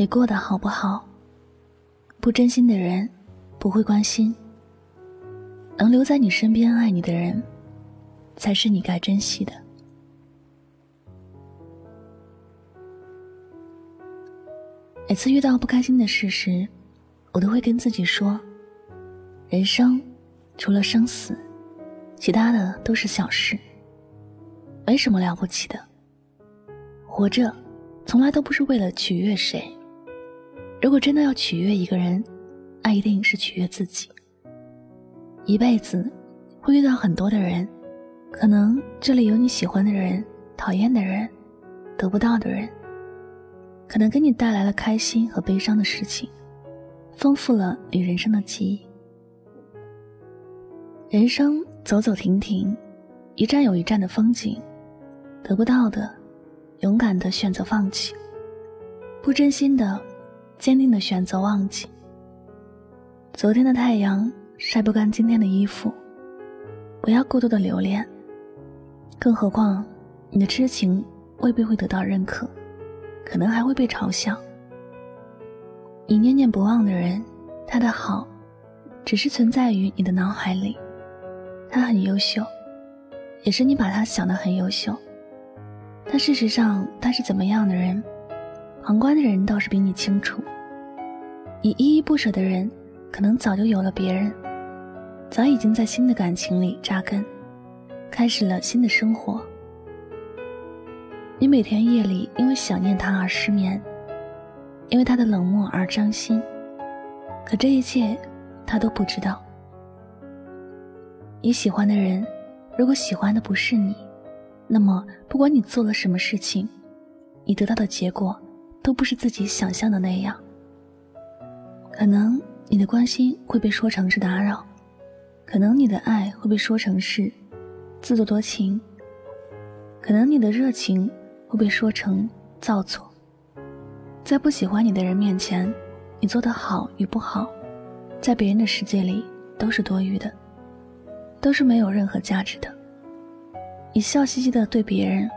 你过得好不好？不真心的人不会关心，能留在你身边爱你的人，才是你该珍惜的。每次遇到不开心的事时，我都会跟自己说：人生除了生死，其他的都是小事，没什么了不起的。活着，从来都不是为了取悦谁。如果真的要取悦一个人，那一定是取悦自己。一辈子会遇到很多的人，可能这里有你喜欢的人、讨厌的人、得不到的人，可能给你带来了开心和悲伤的事情，丰富了你人生的记忆。人生走走停停，一站有一站的风景，得不到的，勇敢的选择放弃，不真心的。坚定的选择忘记。昨天的太阳晒不干今天的衣服，不要过多的留恋。更何况，你的痴情未必会得到认可，可能还会被嘲笑。你念念不忘的人，他的好，只是存在于你的脑海里。他很优秀，也是你把他想得很优秀。但事实上，他是怎么样的人？旁观的人倒是比你清楚。你依依不舍的人，可能早就有了别人，早已经在新的感情里扎根，开始了新的生活。你每天夜里因为想念他而失眠，因为他的冷漠而伤心，可这一切他都不知道。你喜欢的人，如果喜欢的不是你，那么不管你做了什么事情，你得到的结果。都不是自己想象的那样。可能你的关心会被说成是打扰，可能你的爱会被说成是自作多情，可能你的热情会被说成造作。在不喜欢你的人面前，你做的好与不好，在别人的世界里都是多余的，都是没有任何价值的。你笑嘻嘻的对别人，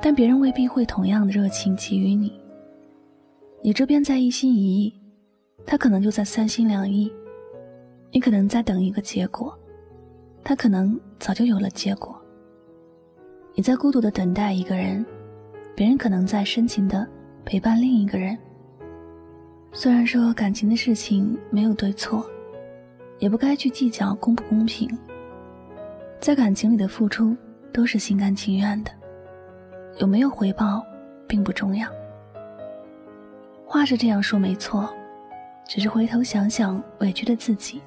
但别人未必会同样的热情给予你。你这边在一心一意，他可能就在三心两意。你可能在等一个结果，他可能早就有了结果。你在孤独的等待一个人，别人可能在深情的陪伴另一个人。虽然说感情的事情没有对错，也不该去计较公不公平。在感情里的付出都是心甘情愿的，有没有回报并不重要。话是这样说没错，只是回头想想委屈的自己，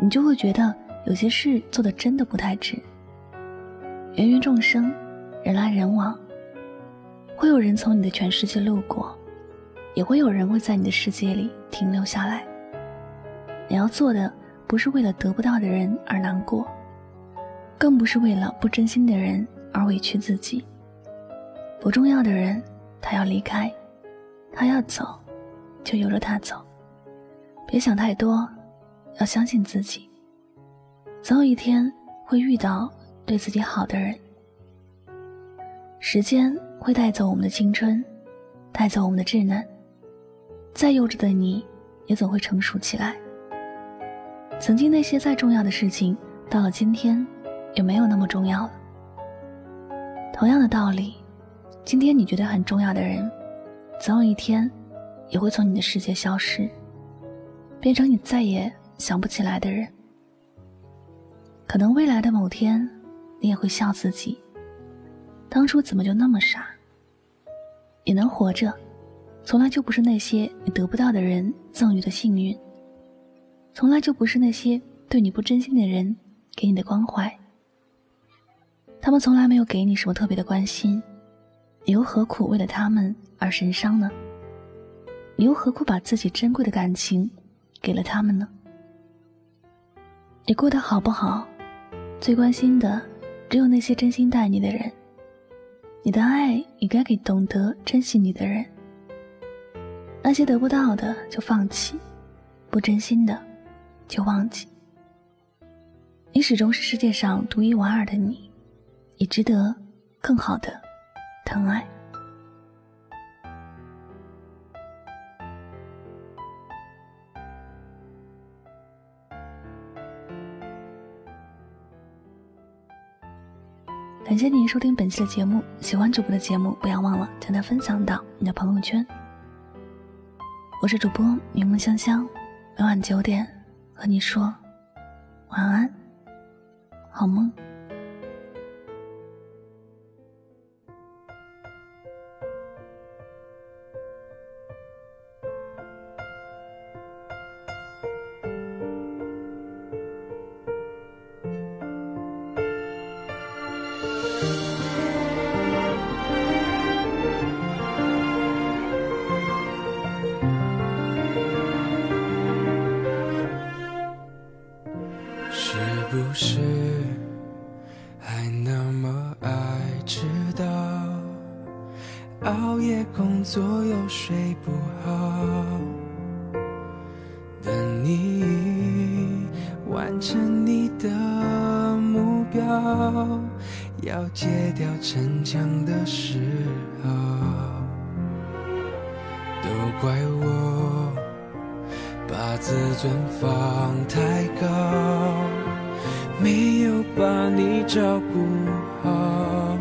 你就会觉得有些事做的真的不太值。芸芸众生，人来人往，会有人从你的全世界路过，也会有人会在你的世界里停留下来。你要做的不是为了得不到的人而难过，更不是为了不真心的人而委屈自己。不重要的人，他要离开。他要走，就由着他走，别想太多，要相信自己。总有一天会遇到对自己好的人。时间会带走我们的青春，带走我们的稚嫩，再幼稚的你，也总会成熟起来。曾经那些再重要的事情，到了今天，也没有那么重要了。同样的道理，今天你觉得很重要的人。总有一天，也会从你的世界消失，变成你再也想不起来的人。可能未来的某天，你也会笑自己，当初怎么就那么傻。你能活着，从来就不是那些你得不到的人赠予的幸运，从来就不是那些对你不真心的人给你的关怀。他们从来没有给你什么特别的关心。你又何苦为了他们而神伤呢？你又何苦把自己珍贵的感情给了他们呢？你过得好不好，最关心的只有那些真心待你的人。你的爱也该给懂得珍惜你的人。那些得不到的就放弃，不真心的就忘记。你始终是世界上独一无二的你，你值得更好的。疼爱。感谢您收听本期的节目，喜欢主播的节目，不要忘了将它分享到你的朋友圈。我是主播柠檬香香，每晚九点和你说晚安，好梦。要戒掉逞强的时候，都怪我把自尊放太高。没有把你照顾好，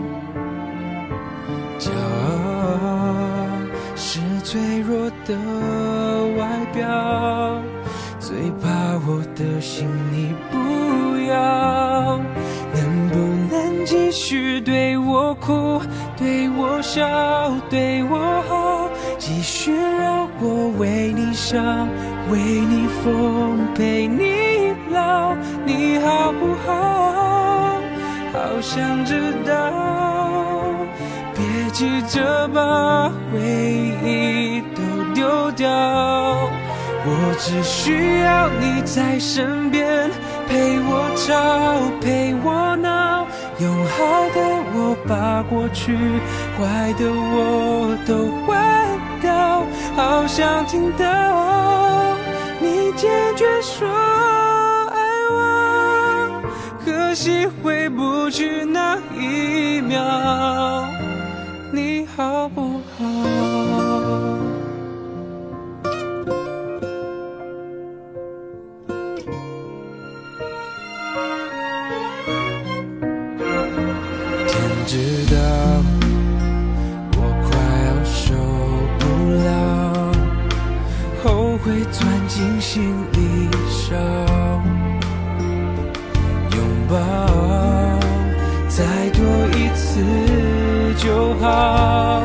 骄傲是脆弱的外表，最怕我的心你不要。继续对我哭，对我笑，对我好，继续让我为你伤，为你疯，陪你老。你好不好？好想知道。别急着把回忆都丢掉，我只需要你在身边，陪我吵，陪我闹。用好的我把过去，坏的我都换掉。好想听到你坚决说爱我，可。惜回不去那一秒，你好不好？知道，我快要受不了，后悔钻进心里烧。拥抱，再多一次就好。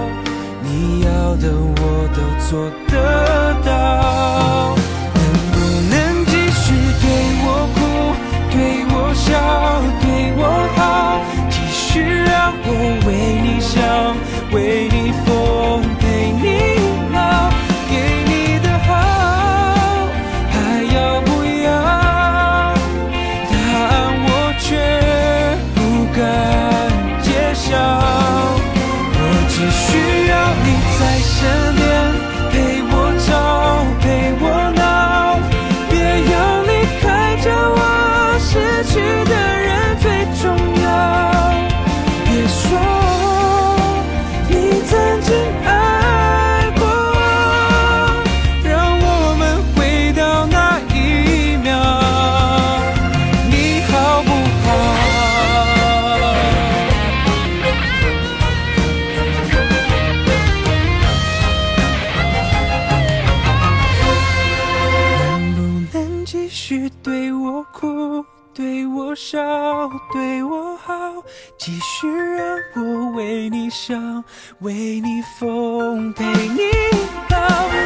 你要的我都做去的人最重要。别说你曾经爱过，让我们回到那一秒，你好不好？能不能继续对？对我笑，对我好，继续让我为你想，为你疯，陪你老。